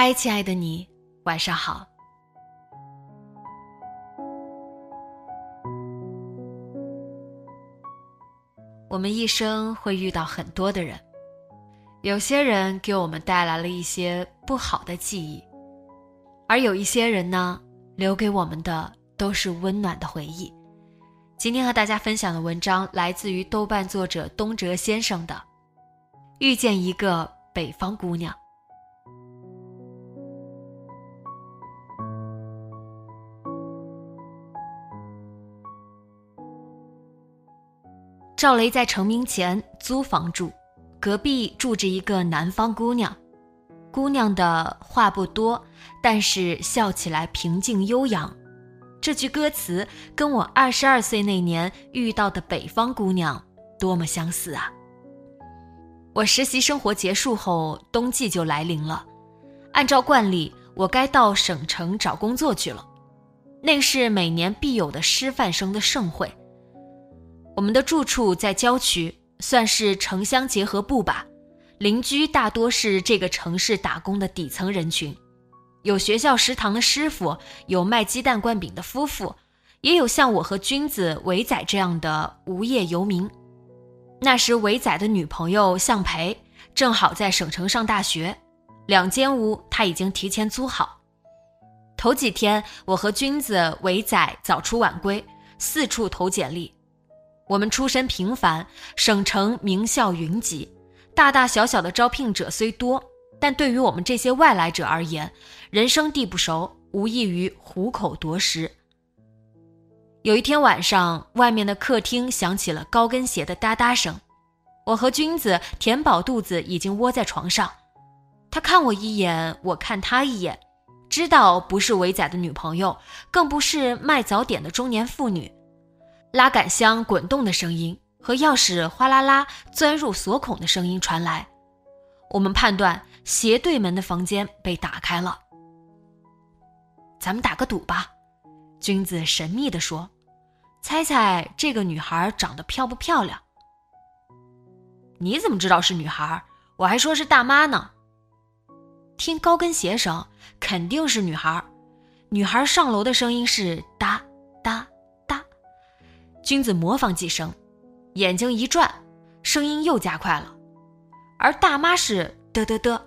嗨，亲爱的你，晚上好。我们一生会遇到很多的人，有些人给我们带来了一些不好的记忆，而有一些人呢，留给我们的都是温暖的回忆。今天和大家分享的文章来自于豆瓣作者东哲先生的《遇见一个北方姑娘》。赵雷在成名前租房住，隔壁住着一个南方姑娘。姑娘的话不多，但是笑起来平静悠扬。这句歌词跟我二十二岁那年遇到的北方姑娘多么相似啊！我实习生活结束后，冬季就来临了。按照惯例，我该到省城找工作去了。那是每年必有的师范生的盛会。我们的住处在郊区，算是城乡结合部吧。邻居大多是这个城市打工的底层人群，有学校食堂的师傅，有卖鸡蛋灌饼的夫妇，也有像我和君子、伟仔这样的无业游民。那时，伟仔的女朋友向培正好在省城上大学，两间屋他已经提前租好。头几天，我和君子、伟仔早出晚归，四处投简历。我们出身平凡，省城名校云集，大大小小的招聘者虽多，但对于我们这些外来者而言，人生地不熟，无异于虎口夺食。有一天晚上，外面的客厅响起了高跟鞋的哒哒声，我和君子填饱肚子，已经窝在床上。他看我一眼，我看他一眼，知道不是伟仔的女朋友，更不是卖早点的中年妇女。拉杆箱滚动的声音和钥匙哗啦啦钻入锁孔的声音传来，我们判断斜对门的房间被打开了。咱们打个赌吧，君子神秘地说：“猜猜这个女孩长得漂不漂亮？”你怎么知道是女孩？我还说是大妈呢。听高跟鞋声，肯定是女孩。女孩上楼的声音是哒哒。君子模仿几声，眼睛一转，声音又加快了。而大妈是嘚嘚嘚，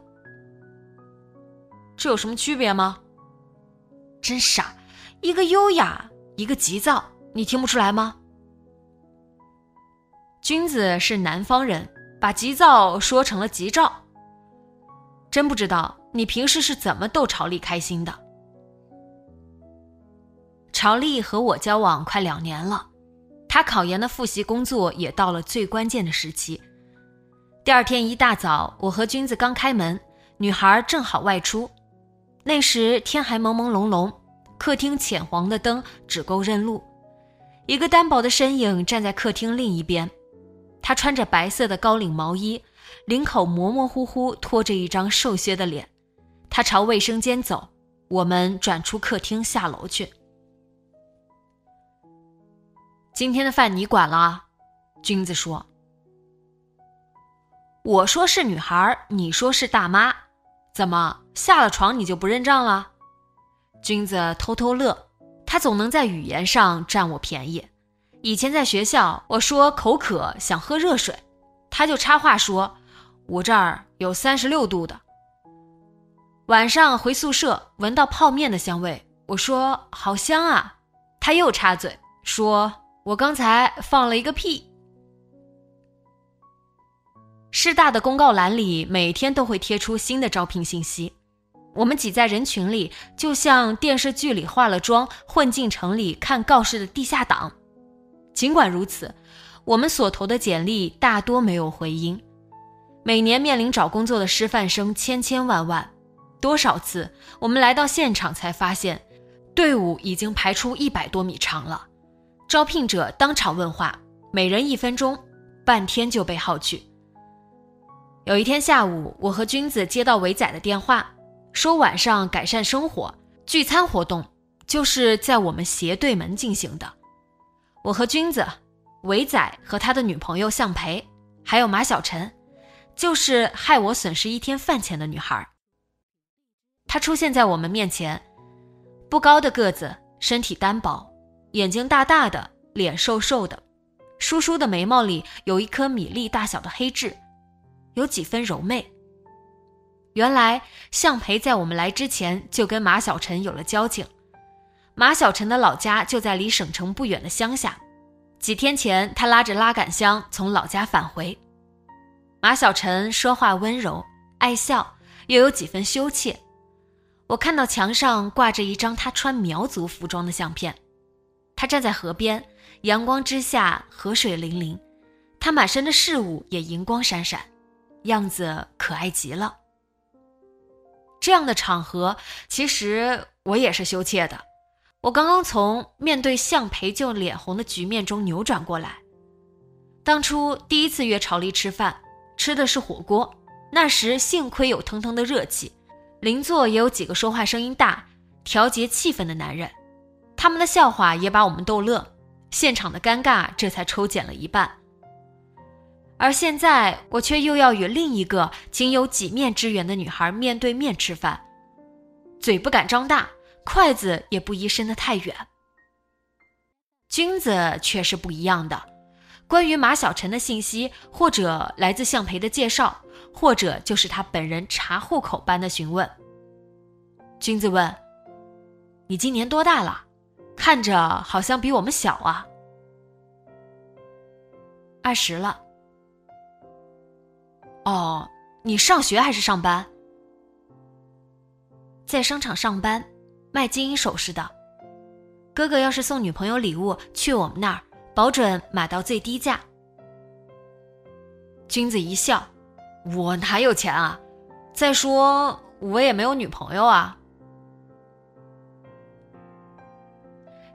这有什么区别吗？真傻，一个优雅，一个急躁，你听不出来吗？君子是南方人，把急躁说成了急躁。真不知道你平时是怎么逗朝丽开心的。朝丽和我交往快两年了。他考研的复习工作也到了最关键的时期。第二天一大早，我和君子刚开门，女孩正好外出。那时天还朦朦胧胧，客厅浅黄的灯只够认路。一个单薄的身影站在客厅另一边，他穿着白色的高领毛衣，领口模模糊糊拖着一张瘦削的脸。他朝卫生间走，我们转出客厅下楼去。今天的饭你管了，君子说。我说是女孩，你说是大妈，怎么下了床你就不认账了？君子偷偷乐，他总能在语言上占我便宜。以前在学校，我说口渴想喝热水，他就插话说：“我这儿有三十六度的。”晚上回宿舍闻到泡面的香味，我说：“好香啊！”他又插嘴说：“我刚才放了一个屁。”师大的公告栏里每天都会贴出新的招聘信息，我们挤在人群里，就像电视剧里化了妆混进城里看告示的地下党。尽管如此，我们所投的简历大多没有回音。每年面临找工作的师范生千千万万，多少次我们来到现场才发现，队伍已经排出一百多米长了。招聘者当场问话，每人一分钟，半天就被耗去。有一天下午，我和君子接到伟仔的电话，说晚上改善生活聚餐活动就是在我们斜对门进行的。我和君子、伟仔和他的女朋友向培，还有马小晨，就是害我损失一天饭钱的女孩。她出现在我们面前，不高的个子，身体单薄，眼睛大大的，脸瘦瘦的，疏疏的眉毛里有一颗米粒大小的黑痣。有几分柔媚。原来向培在我们来之前就跟马小晨有了交情。马小晨的老家就在离省城不远的乡下。几天前，他拉着拉杆箱从老家返回。马小晨说话温柔，爱笑，又有几分羞怯。我看到墙上挂着一张他穿苗族服装的相片。他站在河边，阳光之下，河水粼粼，他满身的饰物也银光闪闪。样子可爱极了。这样的场合，其实我也是羞怯的。我刚刚从面对向培就脸红的局面中扭转过来。当初第一次约朝丽吃饭，吃的是火锅，那时幸亏有腾腾的热气，邻座也有几个说话声音大、调节气氛的男人，他们的笑话也把我们逗乐，现场的尴尬这才抽减了一半。而现在，我却又要与另一个仅有几面之缘的女孩面对面吃饭，嘴不敢张大，筷子也不宜伸得太远。君子却是不一样的，关于马小晨的信息，或者来自向培的介绍，或者就是他本人查户口般的询问。君子问：“你今年多大了？看着好像比我们小啊。”二十了。哦，你上学还是上班？在商场上班，卖金银首饰的。哥哥要是送女朋友礼物去我们那儿，保准买到最低价。君子一笑：“我哪有钱啊？再说我也没有女朋友啊。”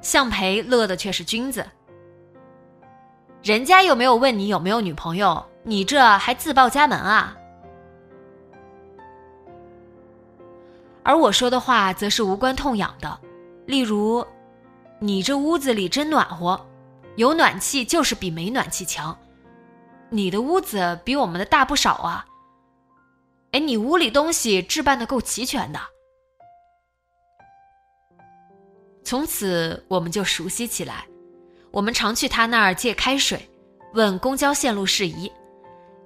向培乐的却是君子，人家又没有问你有没有女朋友。你这还自报家门啊？而我说的话则是无关痛痒的，例如，你这屋子里真暖和，有暖气就是比没暖气强。你的屋子比我们的大不少啊。哎，你屋里东西置办的够齐全的。从此我们就熟悉起来，我们常去他那儿借开水，问公交线路事宜。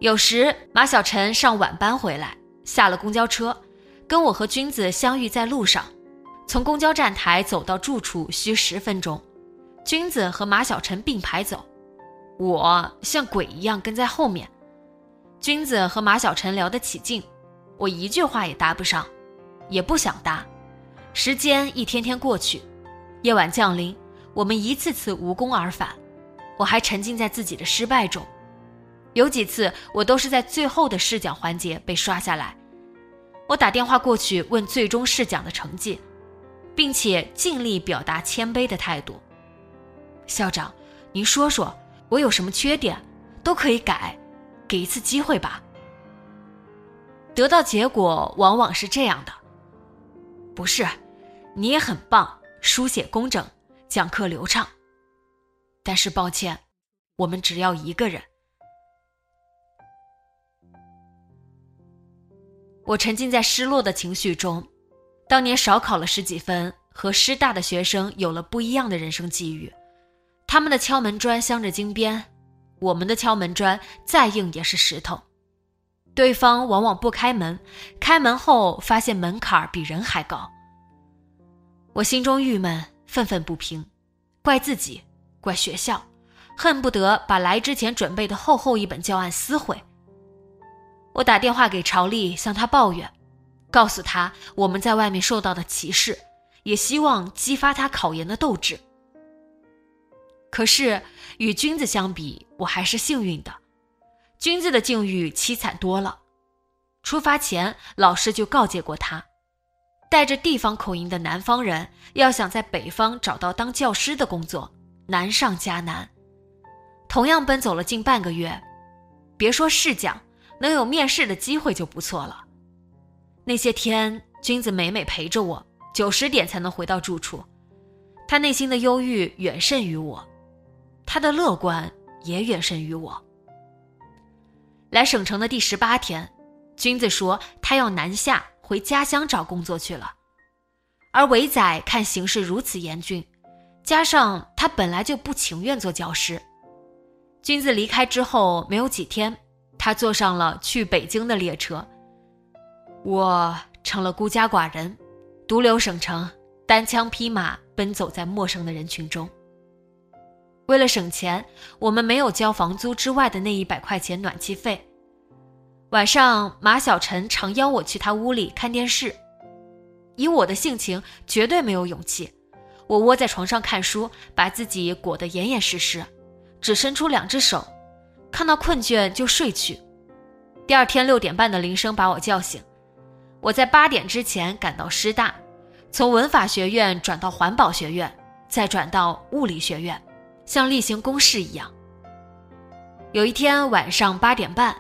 有时马小晨上晚班回来，下了公交车，跟我和君子相遇在路上。从公交站台走到住处需十分钟，君子和马小晨并排走，我像鬼一样跟在后面。君子和马小晨聊得起劲，我一句话也搭不上，也不想搭。时间一天天过去，夜晚降临，我们一次次无功而返，我还沉浸在自己的失败中。有几次，我都是在最后的试讲环节被刷下来。我打电话过去问最终试讲的成绩，并且尽力表达谦卑的态度。校长，您说说我有什么缺点，都可以改，给一次机会吧。得到结果往往是这样的：不是，你也很棒，书写工整，讲课流畅。但是抱歉，我们只要一个人。我沉浸在失落的情绪中，当年少考了十几分，和师大的学生有了不一样的人生际遇。他们的敲门砖镶着金边，我们的敲门砖再硬也是石头。对方往往不开门，开门后发现门槛比人还高。我心中郁闷，愤愤不平，怪自己，怪学校，恨不得把来之前准备的厚厚一本教案撕毁。我打电话给朝丽，向他抱怨，告诉他我们在外面受到的歧视，也希望激发他考研的斗志。可是与君子相比，我还是幸运的。君子的境遇凄惨多了。出发前，老师就告诫过他，带着地方口音的南方人要想在北方找到当教师的工作，难上加难。同样奔走了近半个月，别说试讲，能有面试的机会就不错了。那些天，君子每每陪着我，九十点才能回到住处。他内心的忧郁远甚于我。他的乐观也远胜于我。来省城的第十八天，君子说他要南下回家乡找工作去了，而伟仔看形势如此严峻，加上他本来就不情愿做教师。君子离开之后没有几天，他坐上了去北京的列车，我成了孤家寡人，独留省城，单枪匹马奔走在陌生的人群中。为了省钱，我们没有交房租之外的那一百块钱暖气费。晚上，马小晨常邀我去他屋里看电视。以我的性情，绝对没有勇气。我窝在床上看书，把自己裹得严严实实，只伸出两只手，看到困倦就睡去。第二天六点半的铃声把我叫醒，我在八点之前赶到师大，从文法学院转到环保学院，再转到物理学院。像例行公事一样。有一天晚上八点半，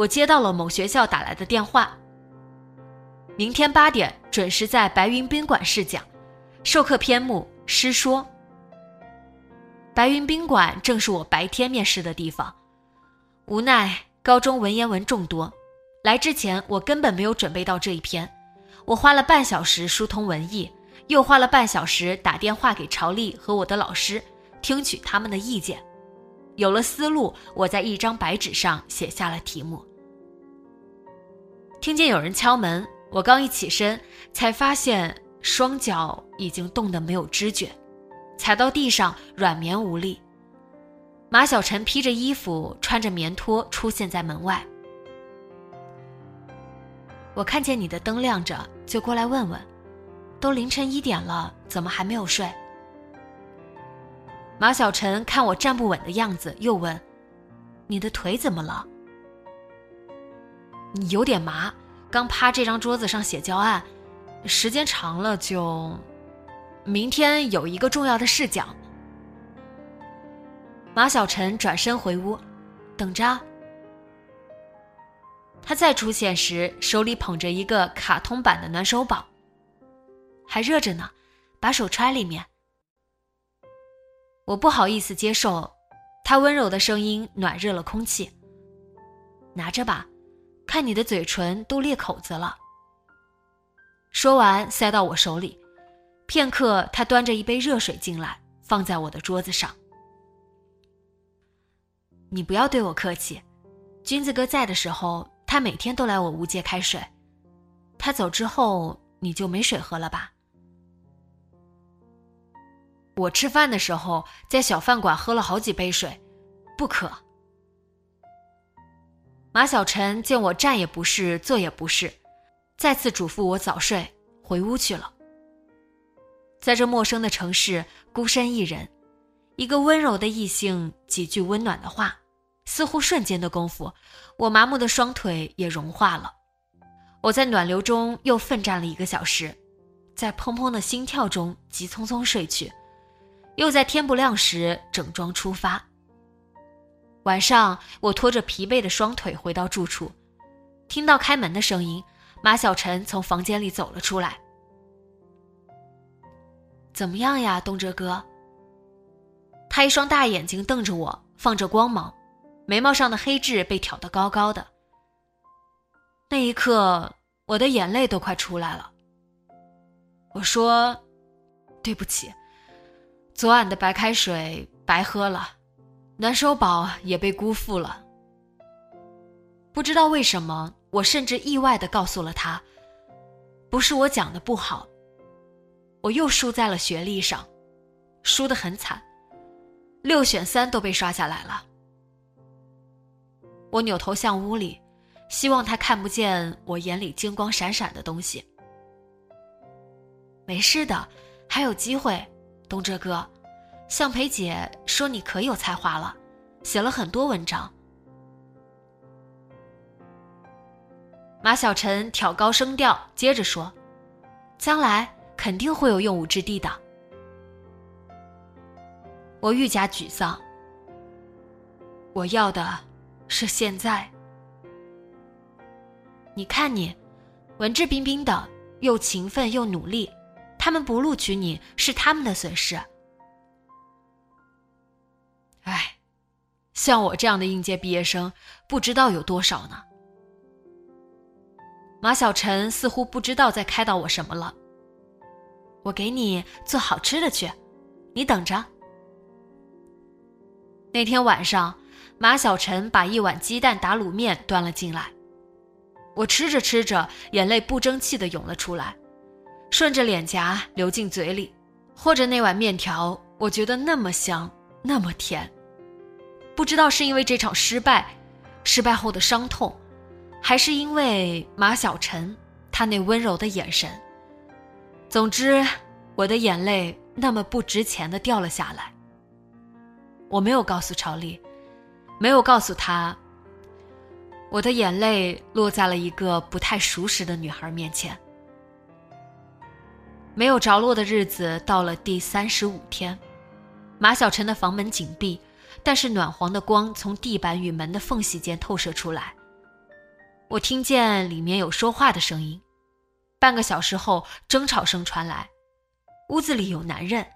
我接到了某学校打来的电话。明天八点准时在白云宾馆试讲，授课篇目诗说。白云宾馆正是我白天面试的地方，无奈高中文言文众多，来之前我根本没有准备到这一篇。我花了半小时疏通文艺，又花了半小时打电话给朝丽和我的老师。听取他们的意见，有了思路，我在一张白纸上写下了题目。听见有人敲门，我刚一起身，才发现双脚已经冻得没有知觉，踩到地上软绵无力。马小晨披着衣服，穿着棉拖出现在门外。我看见你的灯亮着，就过来问问，都凌晨一点了，怎么还没有睡？马小晨看我站不稳的样子，又问：“你的腿怎么了？”“你有点麻，刚趴这张桌子上写教案，时间长了就……明天有一个重要的事讲。”马小晨转身回屋，等着。他再出现时，手里捧着一个卡通版的暖手宝，还热着呢，把手揣里面。我不好意思接受，他温柔的声音暖热了空气。拿着吧，看你的嘴唇都裂口子了。说完，塞到我手里。片刻，他端着一杯热水进来，放在我的桌子上。你不要对我客气，君子哥在的时候，他每天都来我屋接开水。他走之后，你就没水喝了吧？我吃饭的时候在小饭馆喝了好几杯水，不渴。马小晨见我站也不是，坐也不是，再次嘱咐我早睡，回屋去了。在这陌生的城市，孤身一人，一个温柔的异性，几句温暖的话，似乎瞬间的功夫，我麻木的双腿也融化了。我在暖流中又奋战了一个小时，在砰砰的心跳中急匆匆睡去。又在天不亮时整装出发。晚上，我拖着疲惫的双腿回到住处，听到开门的声音，马小晨从房间里走了出来。怎么样呀，东哲哥？他一双大眼睛瞪着我，放着光芒，眉毛上的黑痣被挑得高高的。那一刻，我的眼泪都快出来了。我说：“对不起。”昨晚的白开水白喝了，暖手宝也被辜负了。不知道为什么，我甚至意外的告诉了他，不是我讲的不好。我又输在了学历上，输得很惨，六选三都被刷下来了。我扭头向屋里，希望他看不见我眼里金光闪闪的东西。没事的，还有机会，东哲哥。向培姐说你可有才华了，写了很多文章。马小晨挑高声调，接着说：“将来肯定会有用武之地的。”我愈加沮丧。我要的是现在。你看你，文质彬彬的，又勤奋又努力，他们不录取你是他们的损失。唉，像我这样的应届毕业生，不知道有多少呢。马小晨似乎不知道在开导我什么了。我给你做好吃的去，你等着。那天晚上，马小晨把一碗鸡蛋打卤面端了进来，我吃着吃着，眼泪不争气的涌了出来，顺着脸颊流进嘴里，或着那碗面条，我觉得那么香。那么甜，不知道是因为这场失败，失败后的伤痛，还是因为马小晨他那温柔的眼神。总之，我的眼泪那么不值钱的掉了下来。我没有告诉朝丽，没有告诉她，我的眼泪落在了一个不太熟识的女孩面前。没有着落的日子到了第三十五天。马小晨的房门紧闭，但是暖黄的光从地板与门的缝隙间透射出来。我听见里面有说话的声音。半个小时后，争吵声传来，屋子里有男人，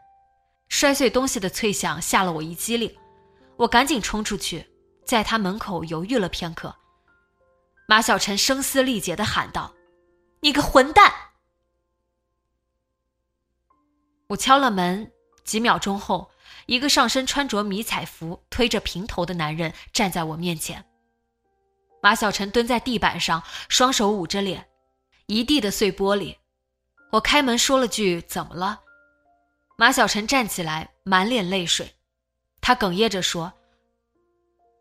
摔碎东西的脆响吓了我一激灵。我赶紧冲出去，在他门口犹豫了片刻。马小晨声嘶力竭地喊道：“你个混蛋！”我敲了门，几秒钟后。一个上身穿着迷彩服、推着平头的男人站在我面前。马小晨蹲在地板上，双手捂着脸，一地的碎玻璃。我开门说了句：“怎么了？”马小晨站起来，满脸泪水，他哽咽着说：“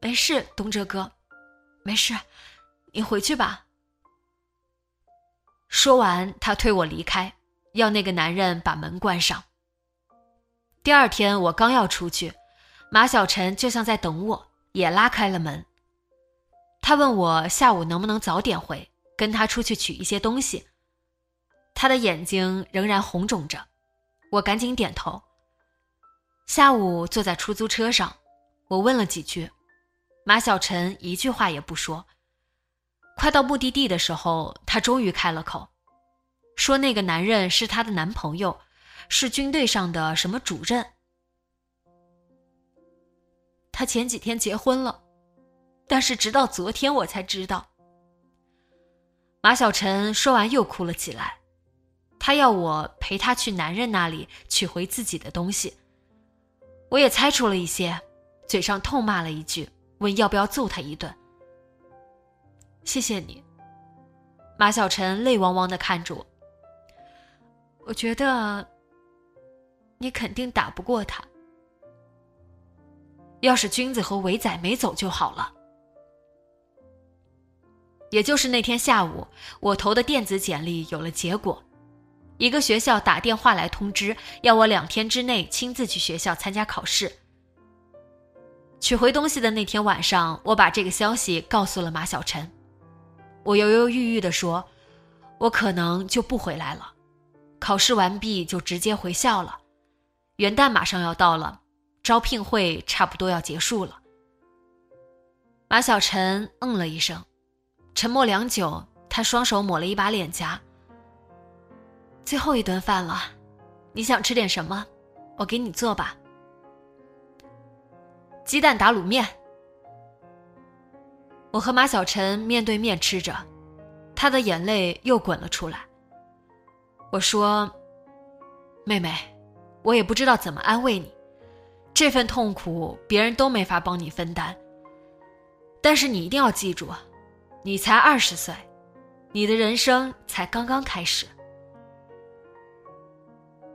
没事，东哲哥，没事，你回去吧。”说完，他推我离开，要那个男人把门关上。第二天，我刚要出去，马小晨就像在等我，也拉开了门。他问我下午能不能早点回，跟他出去取一些东西。他的眼睛仍然红肿着，我赶紧点头。下午坐在出租车上，我问了几句，马小晨一句话也不说。快到目的地的时候，他终于开了口，说那个男人是他的男朋友。是军队上的什么主任？他前几天结婚了，但是直到昨天我才知道。马小晨说完又哭了起来，他要我陪他去男人那里取回自己的东西。我也猜出了一些，嘴上痛骂了一句，问要不要揍他一顿。谢谢你，马小晨泪汪汪的看着我。我觉得。你肯定打不过他。要是君子和伟仔没走就好了。也就是那天下午，我投的电子简历有了结果，一个学校打电话来通知，要我两天之内亲自去学校参加考试。取回东西的那天晚上，我把这个消息告诉了马小晨。我犹犹豫豫地说：“我可能就不回来了，考试完毕就直接回校了。”元旦马上要到了，招聘会差不多要结束了。马小晨嗯了一声，沉默良久，他双手抹了一把脸颊。最后一顿饭了，你想吃点什么？我给你做吧。鸡蛋打卤面。我和马小晨面对面吃着，他的眼泪又滚了出来。我说：“妹妹。”我也不知道怎么安慰你，这份痛苦别人都没法帮你分担。但是你一定要记住，你才二十岁，你的人生才刚刚开始。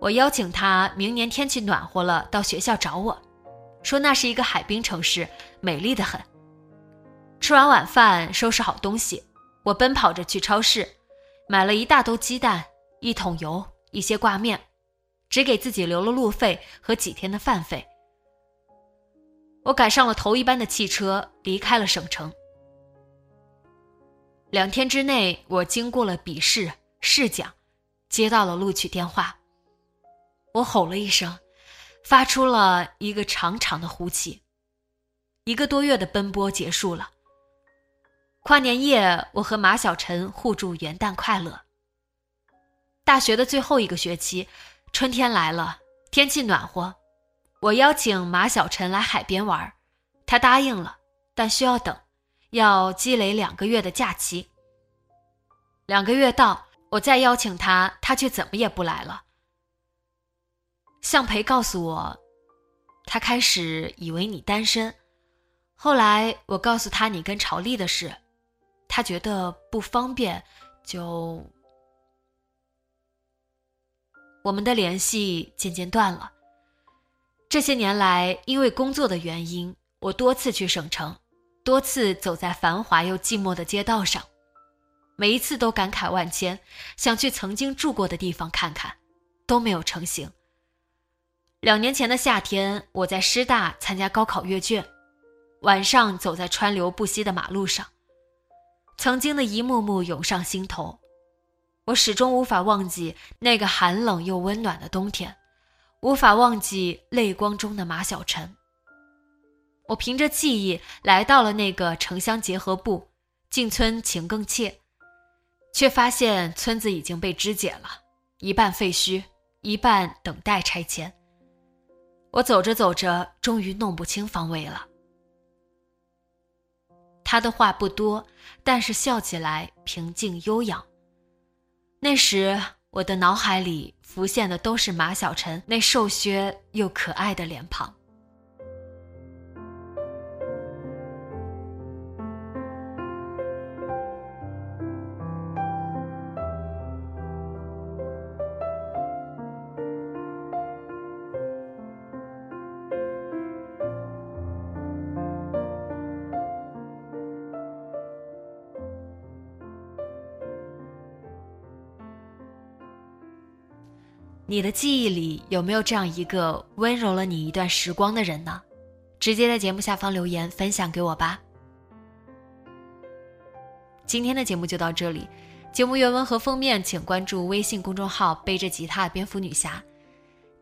我邀请他明年天气暖和了到学校找我，说那是一个海滨城市，美丽的很。吃完晚饭，收拾好东西，我奔跑着去超市，买了一大兜鸡蛋、一桶油、一些挂面，只给自己留了路费和几天的饭费。我赶上了头一班的汽车，离开了省城。两天之内，我经过了笔试、试讲，接到了录取电话。我吼了一声，发出了一个长长的呼气。一个多月的奔波结束了。跨年夜，我和马小晨互祝元旦快乐。大学的最后一个学期，春天来了，天气暖和。我邀请马小晨来海边玩，他答应了，但需要等，要积累两个月的假期。两个月到，我再邀请他，他却怎么也不来了。向培告诉我，他开始以为你单身，后来我告诉他你跟朝丽的事，他觉得不方便，就我们的联系渐渐断了。这些年来，因为工作的原因，我多次去省城，多次走在繁华又寂寞的街道上，每一次都感慨万千，想去曾经住过的地方看看，都没有成行。两年前的夏天，我在师大参加高考阅卷，晚上走在川流不息的马路上，曾经的一幕幕涌上心头，我始终无法忘记那个寒冷又温暖的冬天。无法忘记泪光中的马小晨。我凭着记忆来到了那个城乡结合部，进村情更切，却发现村子已经被肢解了，一半废墟，一半等待拆迁。我走着走着，终于弄不清方位了。他的话不多，但是笑起来平静悠扬。那时。我的脑海里浮现的都是马小晨那瘦削又可爱的脸庞。你的记忆里有没有这样一个温柔了你一段时光的人呢？直接在节目下方留言分享给我吧。今天的节目就到这里，节目原文和封面请关注微信公众号“背着吉他蝙蝠女侠”，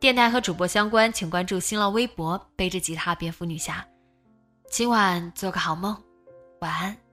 电台和主播相关请关注新浪微博“背着吉他蝙蝠女侠”。今晚做个好梦，晚安。